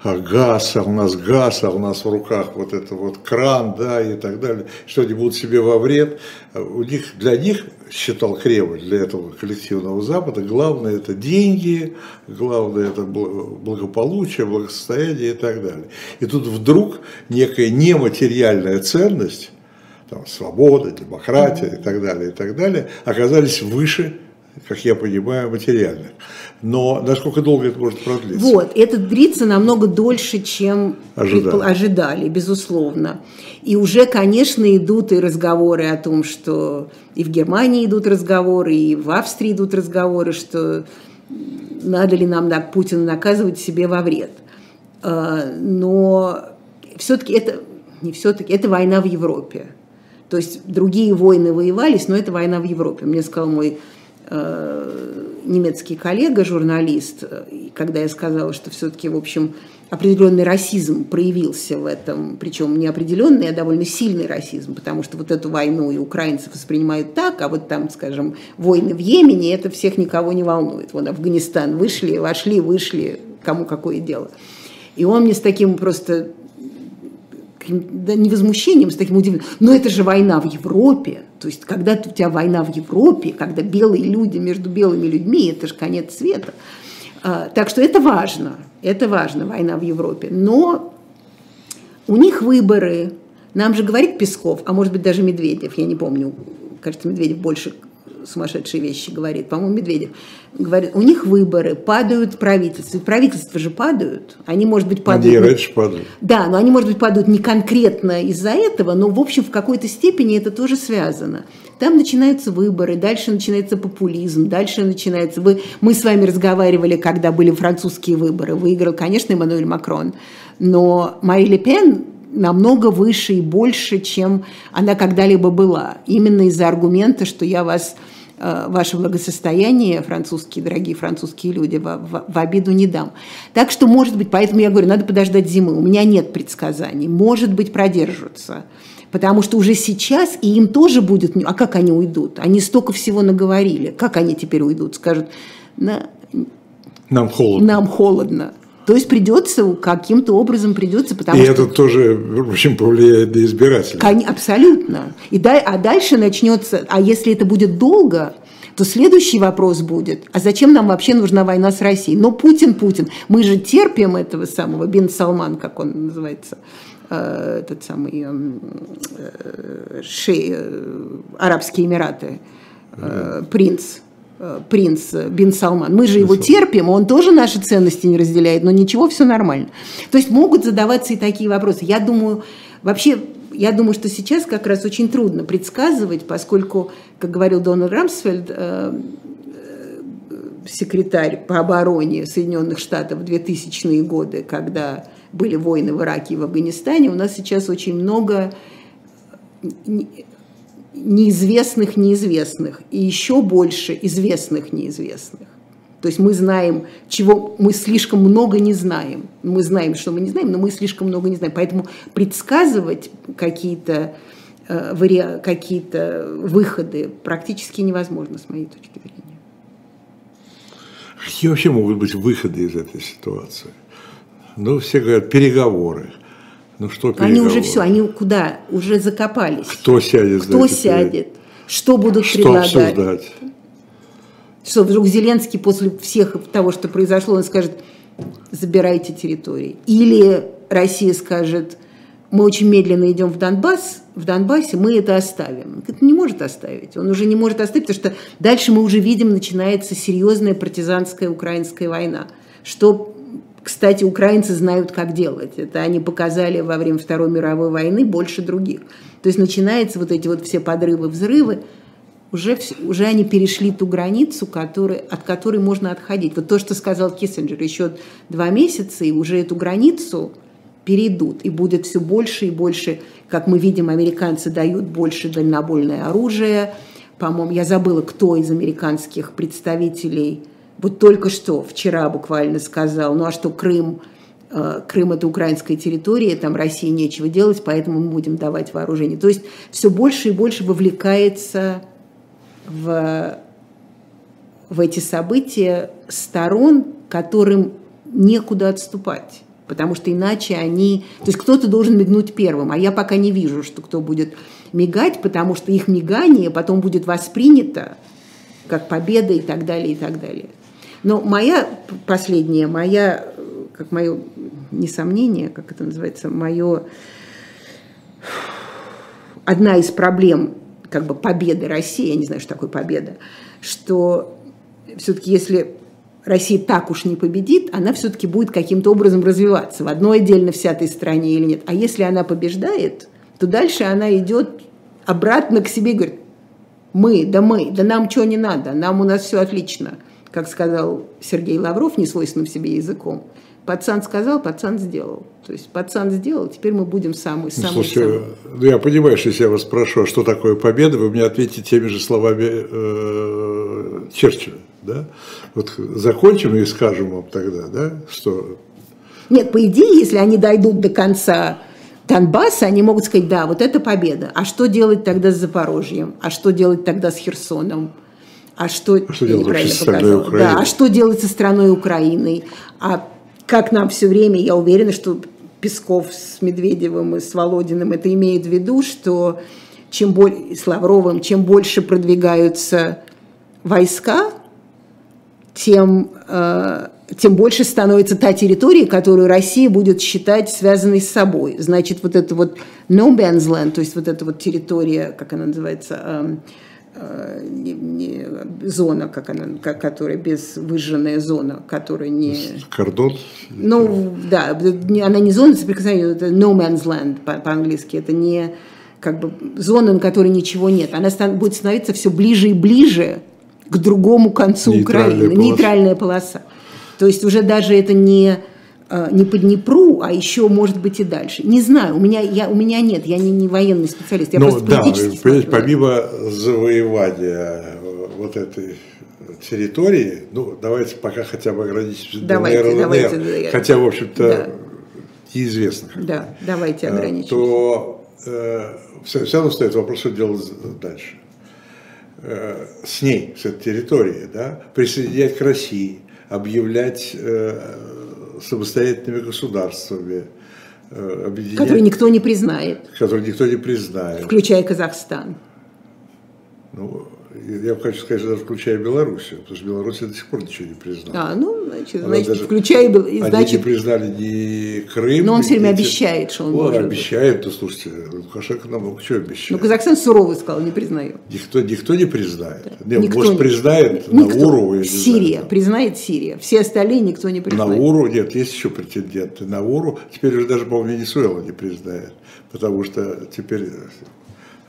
а газ, а у нас газ, а у нас в руках вот это вот кран, да, и так далее, что они будут себе во вред. У них, для них, считал Кремль, для этого коллективного Запада, главное это деньги, главное это благополучие, благосостояние и так далее. И тут вдруг некая нематериальная ценность, там, свобода, демократия и так далее, и так далее, оказались выше как я понимаю, материальных. Но насколько долго это может продлиться? Вот, это длится намного дольше, чем ожидали. ожидали, безусловно. И уже, конечно, идут и разговоры о том, что и в Германии идут разговоры, и в Австрии идут разговоры, что надо ли нам Путина наказывать себе во вред. А, но все-таки это не все-таки это война в Европе. То есть другие войны воевались, но это война в Европе. Мне сказал мой немецкий коллега, журналист, когда я сказала, что все-таки, в общем, определенный расизм проявился в этом, причем не определенный, а довольно сильный расизм, потому что вот эту войну и украинцев воспринимают так, а вот там, скажем, войны в Йемене, это всех никого не волнует. Вот Афганистан вышли, вошли, вышли, кому какое дело. И он мне с таким просто да, не возмущением, с таким удивлением, но это же война в Европе. То есть, когда у тебя война в Европе, когда белые люди между белыми людьми, это же конец света. А, так что это важно, это важно, война в Европе. Но у них выборы. Нам же говорит Песков, а может быть даже Медведев, я не помню, кажется, Медведев больше сумасшедшие вещи говорит, по-моему, Медведев, говорит, у них выборы, падают правительства. Правительства же падают. Они, может быть, падают... Они раньше падают. Да, но они, может быть, падают не конкретно из-за этого, но, в общем, в какой-то степени это тоже связано. Там начинаются выборы, дальше начинается популизм, дальше начинается... Вы, мы с вами разговаривали, когда были французские выборы. Выиграл, конечно, Эммануэль Макрон, но Мари Ле Пен намного выше и больше, чем она когда-либо была. Именно из-за аргумента, что я вас ваше благосостояние, французские, дорогие французские люди, в, в, в обиду не дам. Так что, может быть, поэтому я говорю, надо подождать зимы. У меня нет предсказаний. Может быть, продержатся. Потому что уже сейчас и им тоже будет... А как они уйдут? Они столько всего наговорили. Как они теперь уйдут? Скажут, на... нам холодно. Нам холодно. То есть придется каким-то образом придется, потому и что... это тоже, в общем, повлияет на избирателей. Абсолютно. И да, а дальше начнется, а если это будет долго, то следующий вопрос будет, а зачем нам вообще нужна война с Россией? Но Путин, Путин, мы же терпим этого самого, Бен Салман, как он называется, э, этот самый эм, э, шей, э, Арабские Эмираты, Э, принц Бин Салман. Мы же его терпим, он тоже наши ценности не разделяет, но ничего, все нормально. То есть могут задаваться и такие вопросы. Я думаю, вообще, я думаю, что сейчас как раз очень трудно предсказывать, поскольку, как говорил Дональд Рамсфельд, э, э, секретарь по обороне Соединенных Штатов в 2000-е годы, когда были войны в Ираке и в Афганистане, у нас сейчас очень много неизвестных неизвестных и еще больше известных неизвестных. То есть мы знаем, чего мы слишком много не знаем. Мы знаем, что мы не знаем, но мы слишком много не знаем. Поэтому предсказывать какие-то э, какие-то выходы практически невозможно, с моей точки зрения. Какие вообще могут быть выходы из этой ситуации? Ну, все говорят, переговоры. Ну что Они уже все, они куда? Уже закопались. Кто сядет? Кто сядет? Что будут что предлагать? Обсуждать? Что вдруг Зеленский после всех того, что произошло, он скажет, забирайте территории. Или Россия скажет, мы очень медленно идем в Донбасс, в Донбассе мы это оставим. Это не может оставить. Он уже не может оставить, потому что дальше мы уже видим, начинается серьезная партизанская украинская война. Что Кстати, украинцы знают, как делать. Это они показали во время Второй мировой войны больше других. То есть начинаются вот эти вот все подрывы, взрывы, уже, уже они перешли ту границу, который, от которой можно отходить. Вот то, что сказал Киссинджер, еще два месяца, и уже эту границу перейдут, и будет все больше и больше, как мы видим, американцы дают больше дальнобойное оружие. По-моему, я забыла, кто из американских представителей вот только что, вчера буквально сказал, ну а что Крым, э, Крым это украинская территория, там России нечего делать, поэтому мы будем давать вооружение. То есть все больше и больше вовлекается в, в эти события сторон, которым некуда отступать. Потому что иначе они... То есть кто-то должен мигнуть первым, а я пока не вижу, что кто будет мигать, потому что их мигание потом будет воспринято как победа и так далее, и так далее. Но моя последняя, моя, как мое несомнение, как это называется, мое... Одна из проблем как бы победы России, я не знаю, что такое победа, что все-таки если Россия так уж не победит, она все-таки будет каким-то образом развиваться в одной отдельно взятой стране или нет. А если она побеждает, то дальше она идет обратно к себе и говорит, мы, да мы, да нам чего не надо, нам у нас все отлично, как сказал Сергей Лавров, не свойственным себе языком. Пацан сказал, пацан сделал. То есть пацан сделал, теперь мы будем самый самый. Слушайте, самый. ну я понимаю, что если я вас спрошу, а что такое победа, вы мне ответите теми же словами э, Черчилля, да? Вот закончим и скажем вам тогда, да, что. Нет, по идее, если они дойдут до конца Донбасса, они могут сказать, да, вот это победа. А что делать тогда с Запорожьем? А что делать тогда с Херсоном? А что, а что делать со страной Украиной? Да, а что делать со страной Украиной? А как нам все время, я уверена, что Песков с Медведевым и с Володиным это имеет в виду, что чем более, с Лавровым, чем больше продвигаются войска, тем, э, тем больше становится та территория, которую Россия будет считать связанной с собой. Значит, вот это вот no man's land, то есть вот эта вот территория, как она называется, Э, не, не, зона, как она, как, которая без выжженная зона, которая не... Кордон? Ну, да, она не зона соприкосновения, это no man's land по-английски, это не как бы зона, на которой ничего нет. Она стан, будет становиться все ближе и ближе к другому концу Нейтральная Украины. Полоса. Нейтральная полоса. То есть уже даже это не не по Днепру, а еще, может быть, и дальше. Не знаю, у меня, я, у меня нет, я не, не военный специалист, я ну, просто да, понимаете, помимо завоевания э, вот этой территории, ну, давайте пока хотя бы ограничимся давайте, ДНР, давайте, ЛНР, хотя, в общем-то, да. неизвестно. Да, давайте э, ограничимся. То э, все, все равно стоит вопрос, что делать дальше. Э, с ней, с этой территорией, да, присоединять к России, объявлять э, самостоятельными государствами. Э, объединять, которые никто не признает. Которые никто не признает. Включая Казахстан. Ну, я хочу сказать, что даже включая Белоруссию, потому что Белоруссия до сих пор ничего не признала. А, ну, значит, значит даже, включая... Значит, они не признали ни Крым, Но он все время эти... обещает, что он, он может. обещает, то слушайте, Лукашенко нам много чего обещает. Ну, Казахстан сурово сказал, не признаю. Никто, никто не признает. Да. Нет, никто может, не, признает никто. Науру. Сирия, знаю, признает Сирия. Все остальные никто не признает. Науру, нет, есть еще претенденты. Науру, теперь уже даже, по-моему, Венесуэла не признает, потому что теперь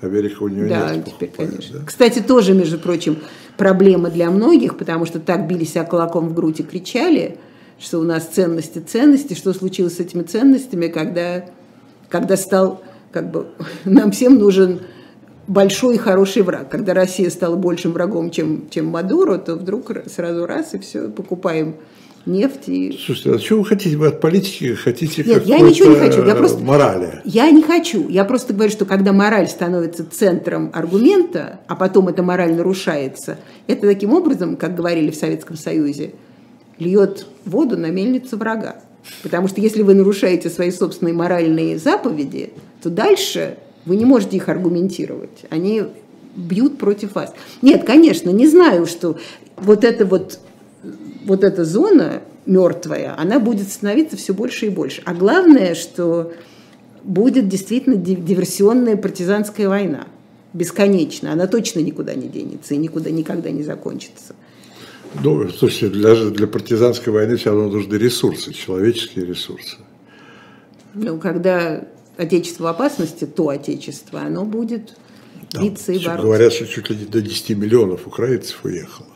Америка у нее да, нет. теперь, конечно. Да? Кстати, тоже, между прочим, проблема для многих, потому что так били себя кулаком в грудь и кричали, что у нас ценности, ценности, что случилось с этими ценностями, когда, когда стал, как бы, нам всем нужен большой и хороший враг. Когда Россия стала большим врагом, чем, чем Мадуро, то вдруг сразу раз и все, покупаем нефть. И... Слушайте, а что вы хотите? Вы от политики хотите Нет, я ничего не хочу. Я просто, морали? Я не хочу. Я просто говорю, что когда мораль становится центром аргумента, а потом эта мораль нарушается, это таким образом, как говорили в Советском Союзе, льет воду на мельницу врага. Потому что если вы нарушаете свои собственные моральные заповеди, то дальше вы не можете их аргументировать. Они бьют против вас. Нет, конечно, не знаю, что вот это вот вот эта зона мертвая, она будет становиться все больше и больше. А главное, что будет действительно диверсионная партизанская война. Бесконечно. Она точно никуда не денется и никуда никогда не закончится. Ну, слушайте, для, для партизанской войны все равно нужны ресурсы, человеческие ресурсы. Ну, когда отечество в опасности, то отечество, оно будет биться и бороться. Говорят, что чуть ли не до 10 миллионов украинцев уехало.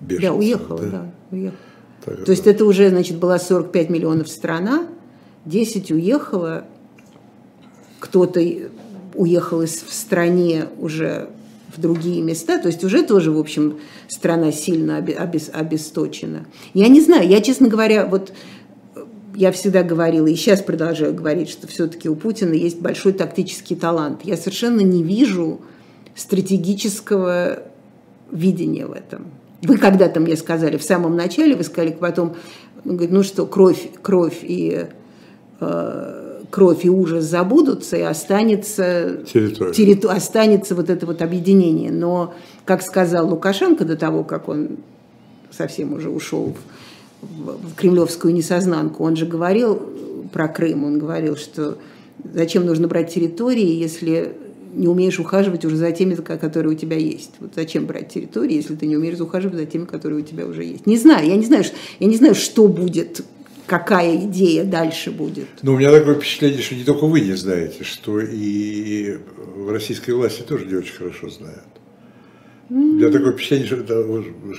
Беженцев, да, уехало, да. да уехало. Так, то есть это уже, значит, была 45 миллионов страна, 10 уехало, кто-то уехал из в стране уже в другие места, то есть уже тоже, в общем, страна сильно обес, обесточена. Я не знаю, я, честно говоря, вот я всегда говорила, и сейчас продолжаю говорить, что все-таки у Путина есть большой тактический талант. Я совершенно не вижу стратегического видения в этом. Вы когда-то мне сказали, в самом начале, вы сказали потом, ну что, кровь, кровь и э, кровь и ужас забудутся, и останется, территория. Территу, останется вот это вот объединение. Но, как сказал Лукашенко до того, как он совсем уже ушел в, в кремлевскую несознанку, он же говорил про Крым, он говорил, что зачем нужно брать территории, если не умеешь ухаживать уже за теми, которые у тебя есть. Вот зачем брать территории, если ты не умеешь ухаживать за теми, которые у тебя уже есть. Не знаю, я не знаю, я не знаю, что будет, какая идея дальше будет. Ну, у меня такое впечатление, что не только вы не знаете, что и в российской власти тоже не очень хорошо знают. У меня такое впечатление, что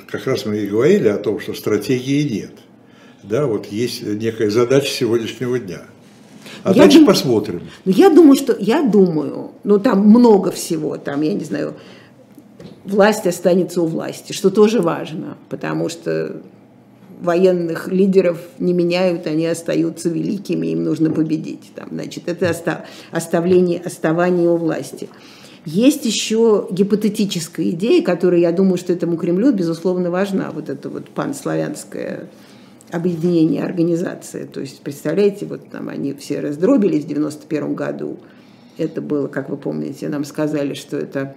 как раз мы и говорили о том, что стратегии нет. Да, вот есть некая задача сегодняшнего дня – а я дальше дум... посмотрим. Ну, я думаю, что я думаю, ну там много всего, там, я не знаю, власть останется у власти, что тоже важно, потому что военных лидеров не меняют, они остаются великими, им нужно победить. Там, значит, это остав... оставление, оставание у власти. Есть еще гипотетическая идея, которая, я думаю, что этому Кремлю, безусловно, важна, вот эта вот панславянская объединение организации. То есть, представляете, вот там они все раздробились в 91 году. Это было, как вы помните, нам сказали, что это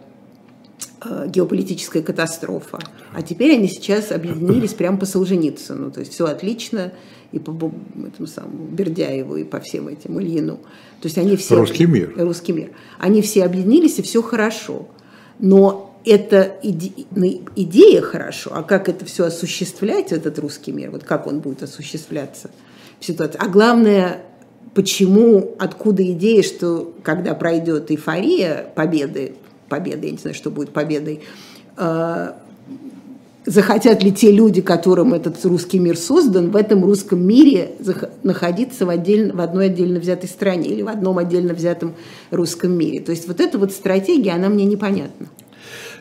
э, геополитическая катастрофа. А теперь они сейчас объединились прямо по Солженицыну. То есть все отлично и по этому самому Бердяеву, и по всем этим Ильину. То есть они все... Русский мир. Русский мир. Они все объединились, и все хорошо. Но это идея хорошо, а как это все осуществлять, этот русский мир, вот как он будет осуществляться в ситуации. А главное, почему, откуда идея, что когда пройдет эйфория победы, победы, я не знаю, что будет победой, э, захотят ли те люди, которым этот русский мир создан, в этом русском мире находиться в, отдельно, в одной отдельно взятой стране или в одном отдельно взятом русском мире. То есть вот эта вот стратегия, она мне непонятна.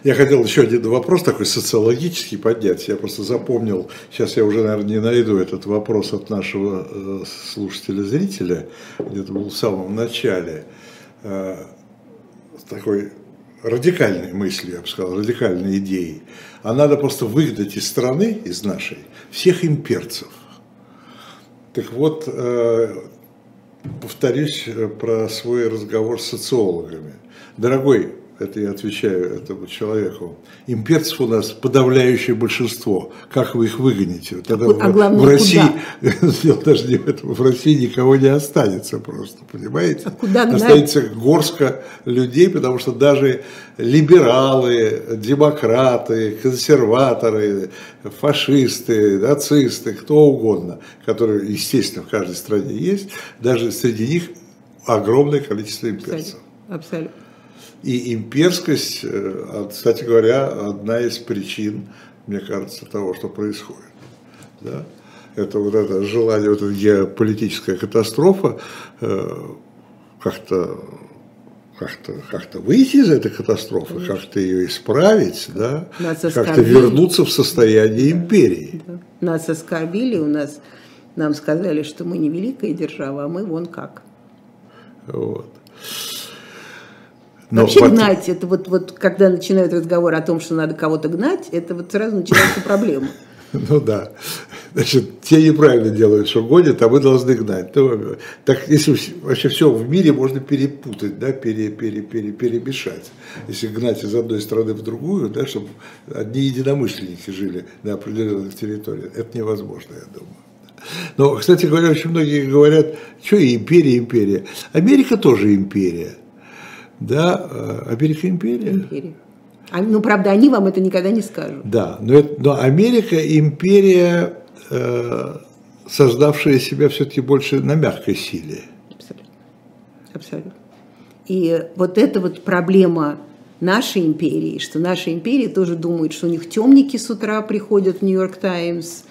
Я хотел еще один вопрос такой социологический поднять. Я просто запомнил, сейчас я уже, наверное, не найду этот вопрос от нашего э, слушателя-зрителя, где-то был в самом начале, э, такой радикальной мыслью, я бы сказал, радикальной идеей. А надо просто выгнать из страны, из нашей, всех имперцев. Так вот, э, повторюсь про свой разговор с социологами. Дорогой это я отвечаю этому человеку, имперцев у нас подавляющее большинство. Как вы их выгоните? Тогда а, а главное, в России, дело даже не в этом, в России никого не останется просто, понимаете? А куда останется горстка людей, потому что даже либералы, демократы, консерваторы, фашисты, нацисты, кто угодно, которые, естественно, в каждой стране есть, даже среди них огромное количество имперцев. Абсолютно. Абсолютно. И имперскость, э, кстати говоря, одна из причин, мне кажется, того, что происходит. Да? Это вот это желание, вот эта геополитическая катастрофа, э, как-то как-то как выйти из этой катастрофы, как-то ее исправить, да, как-то вернуться в состояние империи. Да. Нас оскорбили, у нас нам сказали, что мы не великая держава, а мы вон как. Вот. Но Вообще вот... гнать, это вот, вот когда начинают разговор о том, что надо кого-то гнать, это вот сразу начинается проблема. Ну да. Значит, те неправильно делают, что гонят, а мы должны гнать. Ну, так если вообще все в мире можно перепутать, да, пере, пере, пере, перемешать. Если гнать из одной страны в другую, да, чтобы одни единомышленники жили на определенных территориях, это невозможно, я думаю. Но, кстати говоря, очень многие говорят, что империя, империя. Америка тоже империя. Да, э, Америка империя. Империя. А, ну, правда, они вам это никогда не скажут. Да, но, это, но Америка империя, э, создавшая себя все-таки больше на мягкой силе. Абсолютно. Абсолютно. И вот эта вот проблема нашей империи, что наша империя тоже думает, что у них темники с утра приходят в Нью-Йорк Таймс,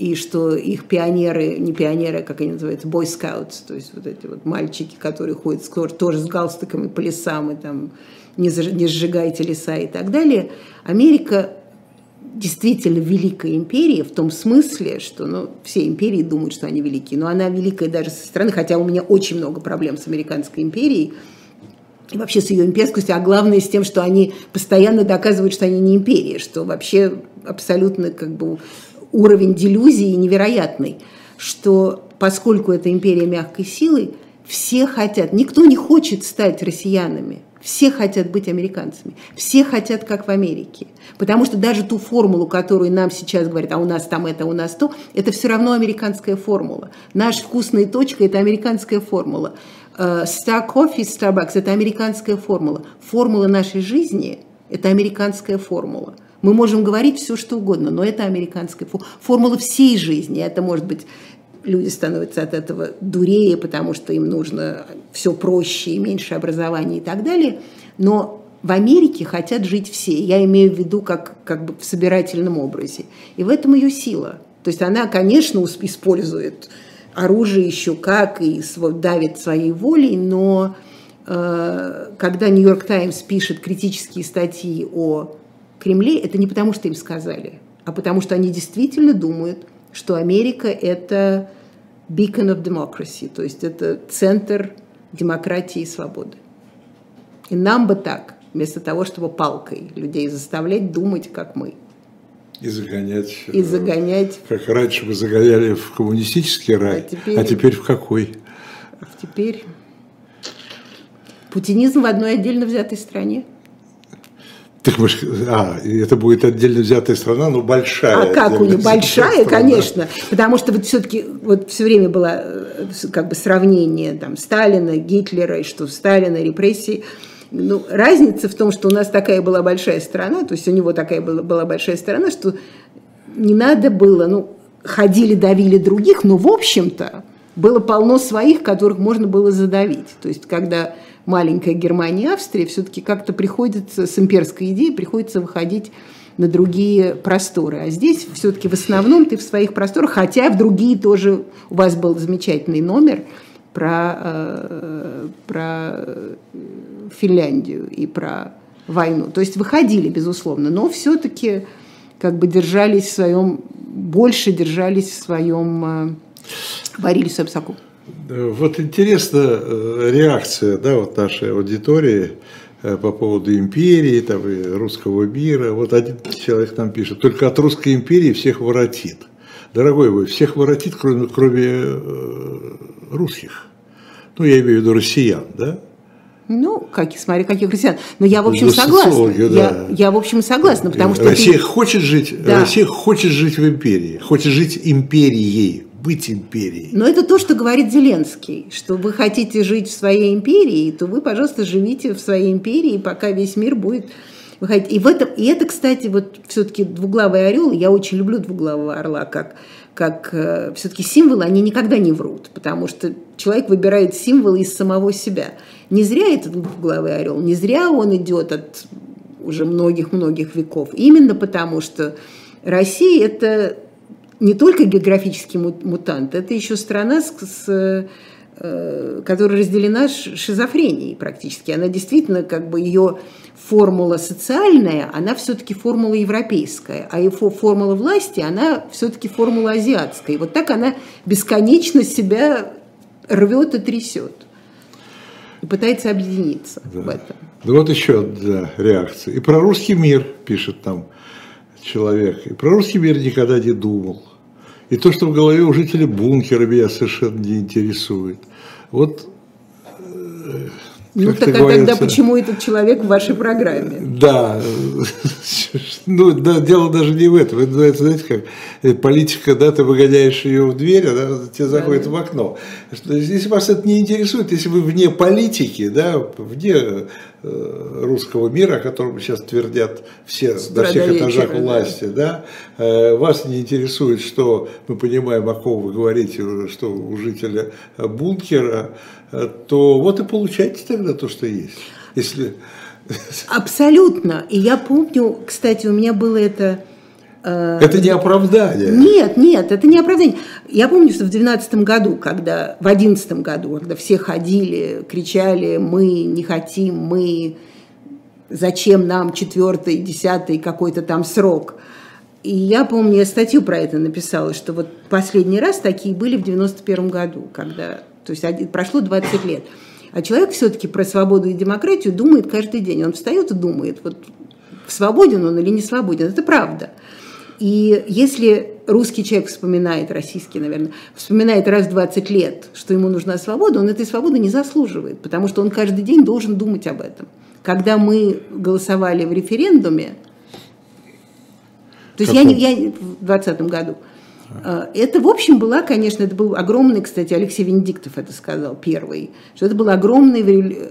и что их пионеры, не пионеры, а как они называются, scouts, то есть вот эти вот мальчики, которые ходят тоже с галстуками по лесам и там не, не сжигайте леса и так далее. Америка действительно великая империя в том смысле, что ну, все империи думают, что они великие, но она великая даже со стороны, хотя у меня очень много проблем с американской империей, и вообще с ее имперскостью, а главное с тем, что они постоянно доказывают, что они не империя, что вообще абсолютно как бы уровень делюзии невероятный, что поскольку это империя мягкой силы, все хотят, никто не хочет стать россиянами, все хотят быть американцами, все хотят как в Америке. Потому что даже ту формулу, которую нам сейчас говорят, а у нас там это, у нас то, это все равно американская формула. Наш вкусная точка – это американская формула. Star Coffee, Starbucks – это американская формула. Формула нашей жизни – это американская формула. Мы можем говорить все, что угодно, но это американская формула всей жизни. Это может быть люди становятся от этого дурее, потому что им нужно все проще и меньше образования и так далее. Но в Америке хотят жить все. Я имею в виду как, как бы в собирательном образе. И в этом ее сила. То есть она, конечно, использует оружие еще как и давит своей волей, но э, когда Нью-Йорк Таймс пишет критические статьи о Кремле, это не потому, что им сказали, а потому что они действительно думают, что Америка – это beacon of democracy, то есть это центр демократии и свободы. И нам бы так, вместо того, чтобы палкой людей заставлять думать, как мы. И загонять. И загонять. Как раньше мы загоняли в коммунистический рай, а теперь, а теперь в какой? А теперь путинизм в одной отдельно взятой стране. Так мы, а, это будет отдельно взятая страна, но большая. А как у них большая, страна. конечно, потому что вот все-таки вот все время было э, как бы сравнение там Сталина, Гитлера и что Сталина репрессии. Ну, разница в том, что у нас такая была большая страна, то есть у него такая была, была большая страна, что не надо было, ну, ходили, давили других, но в общем-то было полно своих, которых можно было задавить. То есть когда маленькая Германия и Австрия, все-таки как-то приходится с имперской идеей приходится выходить на другие просторы. А здесь все-таки в основном ты в своих просторах, хотя в другие тоже у вас был замечательный номер про, э, про Финляндию и про войну. То есть выходили, безусловно, но все-таки как бы держались в своем, больше держались в своем, э, варились в своем соку. Вот интересна э, реакция да, вот нашей аудитории э, по поводу империи там, и русского мира. Вот один человек нам пишет, только от русской империи всех воротит. Дорогой мой, всех воротит, кроме, кроме э, русских. Ну, я имею в виду россиян, да? Ну, как, смотри, каких россиян. Но я, в общем, согласна. Да. Я, я, в общем, согласна, потому что... Россия, ты... хочет жить, да. Россия хочет жить в империи, хочет жить империей быть империей. Но это то, что говорит Зеленский, что вы хотите жить в своей империи, то вы, пожалуйста, живите в своей империи, пока весь мир будет выходить. И, в этом, и это, кстати, вот все-таки двуглавый орел, я очень люблю двуглавого орла, как, как э, все-таки символы, они никогда не врут, потому что человек выбирает символы из самого себя. Не зря этот двуглавый орел, не зря он идет от уже многих-многих веков, именно потому что Россия – это не только географический мутант, это еще страна, с, с, э, которая разделена шизофренией практически. Она действительно, как бы ее формула социальная, она все-таки формула европейская, а его формула власти, она все-таки формула азиатская. И вот так она бесконечно себя рвет и трясет. И пытается объединиться да. в этом. Да вот еще да, реакция. И про русский мир пишет там человек. И про русский мир никогда не думал. И то, что в голове у жителей бункера, меня совершенно не интересует. Вот э, ну так а тогда почему этот человек в вашей программе? Да, ну да, дело даже не в этом. Это, знаете, как э, политика, да, ты выгоняешь ее в дверь, она тебе заходит да, в окно. Если вас это не интересует, если вы вне политики, да, вне русского мира, о котором сейчас твердят все на всех этажах власти, да, э, вас не интересует, что мы понимаем, о ком вы говорите, что у жителя бункера, то вот и получайте тогда то, что есть. Если... Абсолютно. И я помню, кстати, у меня было это Э, это не оправдание. Нет, нет, это не оправдание. Я помню, что в 2012 году, когда, в 2011 году, когда все ходили, кричали, мы не хотим, мы, зачем нам четвертый, десятый какой-то там срок. И я помню, я статью про это написала, что вот последний раз такие были в 91 году, когда, то есть прошло 20 лет. А человек все-таки про свободу и демократию думает каждый день. Он встает и думает, вот свободен он или не свободен. Это правда. И если русский человек вспоминает, российский, наверное, вспоминает раз в 20 лет, что ему нужна свобода, он этой свободы не заслуживает, потому что он каждый день должен думать об этом. Когда мы голосовали в референдуме, то есть я, я в 2020 году, э, это, в общем, была, конечно, это был огромный, кстати, Алексей Венедиктов это сказал первый, что это был огромный э,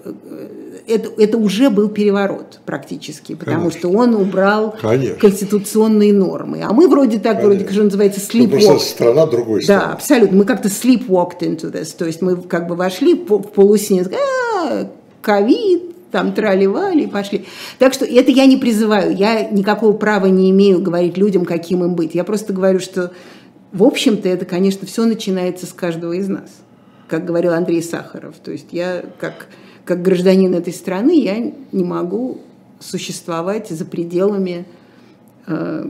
это, это уже был переворот практически, потому Конечно. что он убрал Конечно. конституционные нормы. А мы вроде так, Конечно. вроде, что называется. Ну, просто страна другой страны. Да, абсолютно. Мы как-то sleepwalked into this. То есть мы как бы вошли в полусне, а, ковид, там трали-вали и пошли. Так что это я не призываю. Я никакого права не имею говорить людям, каким им быть. Я просто говорю, что в общем-то это, конечно, все начинается с каждого из нас. Как говорил Андрей Сахаров. То есть я как как гражданин этой страны я не могу существовать за пределами э,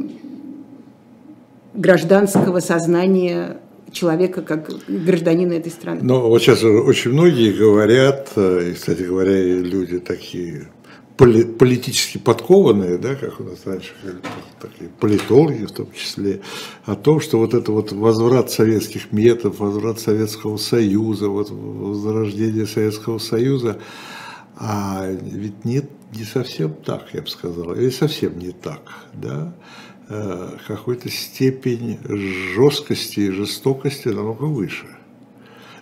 гражданского сознания человека как гражданина этой страны. Но вот сейчас очень многие говорят, э, и, кстати говоря, люди такие политически подкованные, да, как у нас раньше такие политологи в том числе, о том, что вот это вот возврат советских методов, возврат Советского Союза, вот возрождение Советского Союза, а ведь нет, не совсем так, я бы сказал, или совсем не так, да, э, какой-то степень жесткости и жестокости намного выше.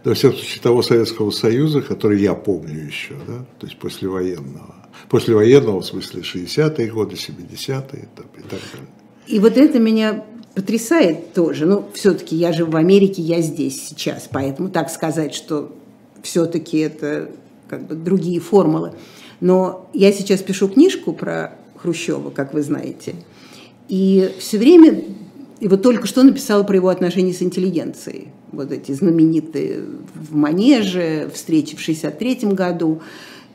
Во всяком случае, того Советского Союза, который я помню еще, да, то есть послевоенного послевоенного, в смысле 60-е годы, 70-е там, и так далее. И вот это меня потрясает тоже. Ну, все-таки я же в Америке, я здесь сейчас, поэтому так сказать, что все-таки это как бы другие формулы. Но я сейчас пишу книжку про Хрущева, как вы знаете, и все время, и вот только что написала про его отношения с интеллигенцией. Вот эти знаменитые в Манеже, встречи в 63 году.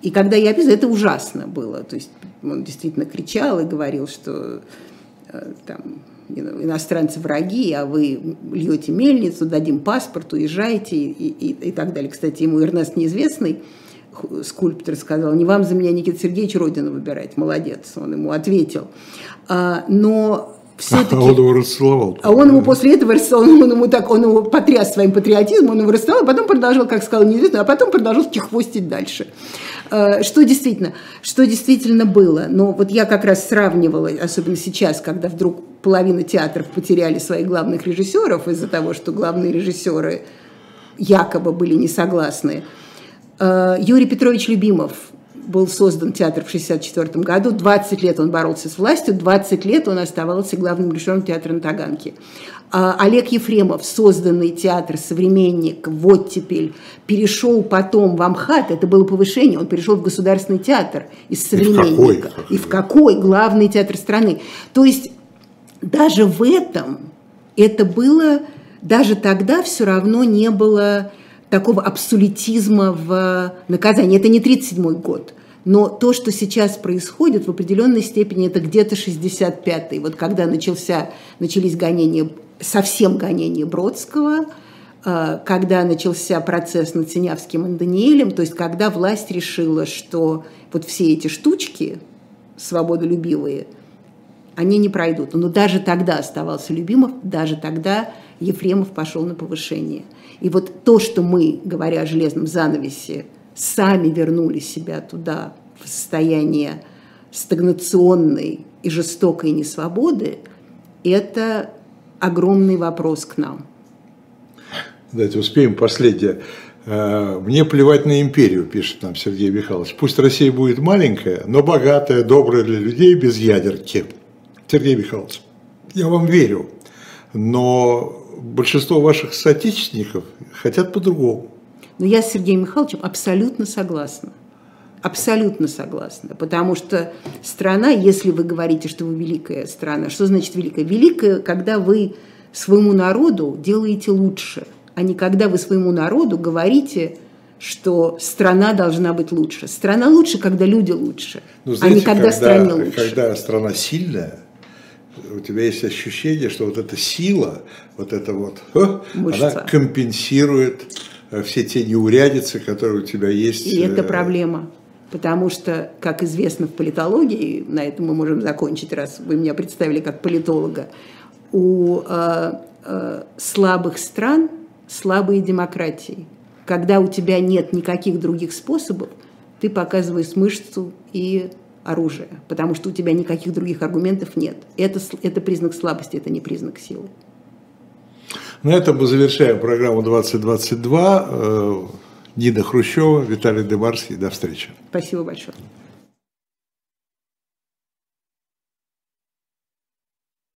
И когда я описывала, это ужасно было. То есть он действительно кричал и говорил, что э, там, иностранцы враги, а вы льете мельницу, дадим паспорт, уезжайте и, и, и так далее. Кстати, ему Эрнест Неизвестный, скульптор, сказал, не вам за меня, Никита Сергеевич, Родину выбирать, молодец, он ему ответил. А, но все-таки... А он его расцеловал. А он ему после этого он, он ему так, он его потряс своим патриотизмом, он его расцеловал, а потом продолжал, как сказал неизвестно, а потом продолжал чехвостить дальше. А, что действительно, что действительно было. Но вот я как раз сравнивала, особенно сейчас, когда вдруг половина театров потеряли своих главных режиссеров из-за того, что главные режиссеры якобы были не согласны. А, Юрий Петрович Любимов был создан театр в 1964 году. 20 лет он боролся с властью, 20 лет он оставался главным режиссером театра на Таганке. А Олег Ефремов, созданный театр «Современник», вот теперь, перешел потом в Амхат, это было повышение, он перешел в Государственный театр из «Современника». И в какой? И в какой? Главный театр страны. То есть даже в этом это было, даже тогда все равно не было такого абсолютизма в наказании. Это не 1937 год. Но то, что сейчас происходит, в определенной степени это где-то 65-й. Вот когда начался, начались гонения, совсем гонения Бродского, э, когда начался процесс над Синявским и Даниэлем, то есть когда власть решила, что вот все эти штучки свободолюбивые, они не пройдут. Но даже тогда оставался Любимов, даже тогда Ефремов пошел на повышение – и вот то, что мы, говоря о железном занавесе, сами вернули себя туда, в состояние стагнационной и жестокой несвободы, это огромный вопрос к нам. Давайте успеем последнее. Э, мне плевать на империю, пишет нам Сергей Михайлович. Пусть Россия будет маленькая, но богатая, добрая для людей, без ядерки. Сергей Михайлович, я вам верю, но большинство ваших соотечественников хотят по-другому. Но я с Сергеем Михайловичем абсолютно согласна. Абсолютно согласна. Потому что страна, если вы говорите, что вы великая страна, что значит великая? Великая, когда вы своему народу делаете лучше, а не когда вы своему народу говорите, что страна должна быть лучше. Страна лучше, когда люди лучше, ну, знаете, а не когда, когда стране лучше. Когда страна сильная, у тебя есть ощущение, что вот эта сила, вот эта вот, Мышца. она компенсирует э, все те неурядицы, которые у тебя есть. И это э, проблема. Потому что, как известно в политологии, на этом мы можем закончить, раз вы меня представили как политолога, у э, э, слабых стран слабые демократии. Когда у тебя нет никаких других способов, ты показываешь мышцу и оружие, потому что у тебя никаких других аргументов нет. Это, это признак слабости, это не признак силы. На этом мы завершаем программу 2022. Нина Хрущева, Виталий Дебарский. До встречи. Спасибо большое.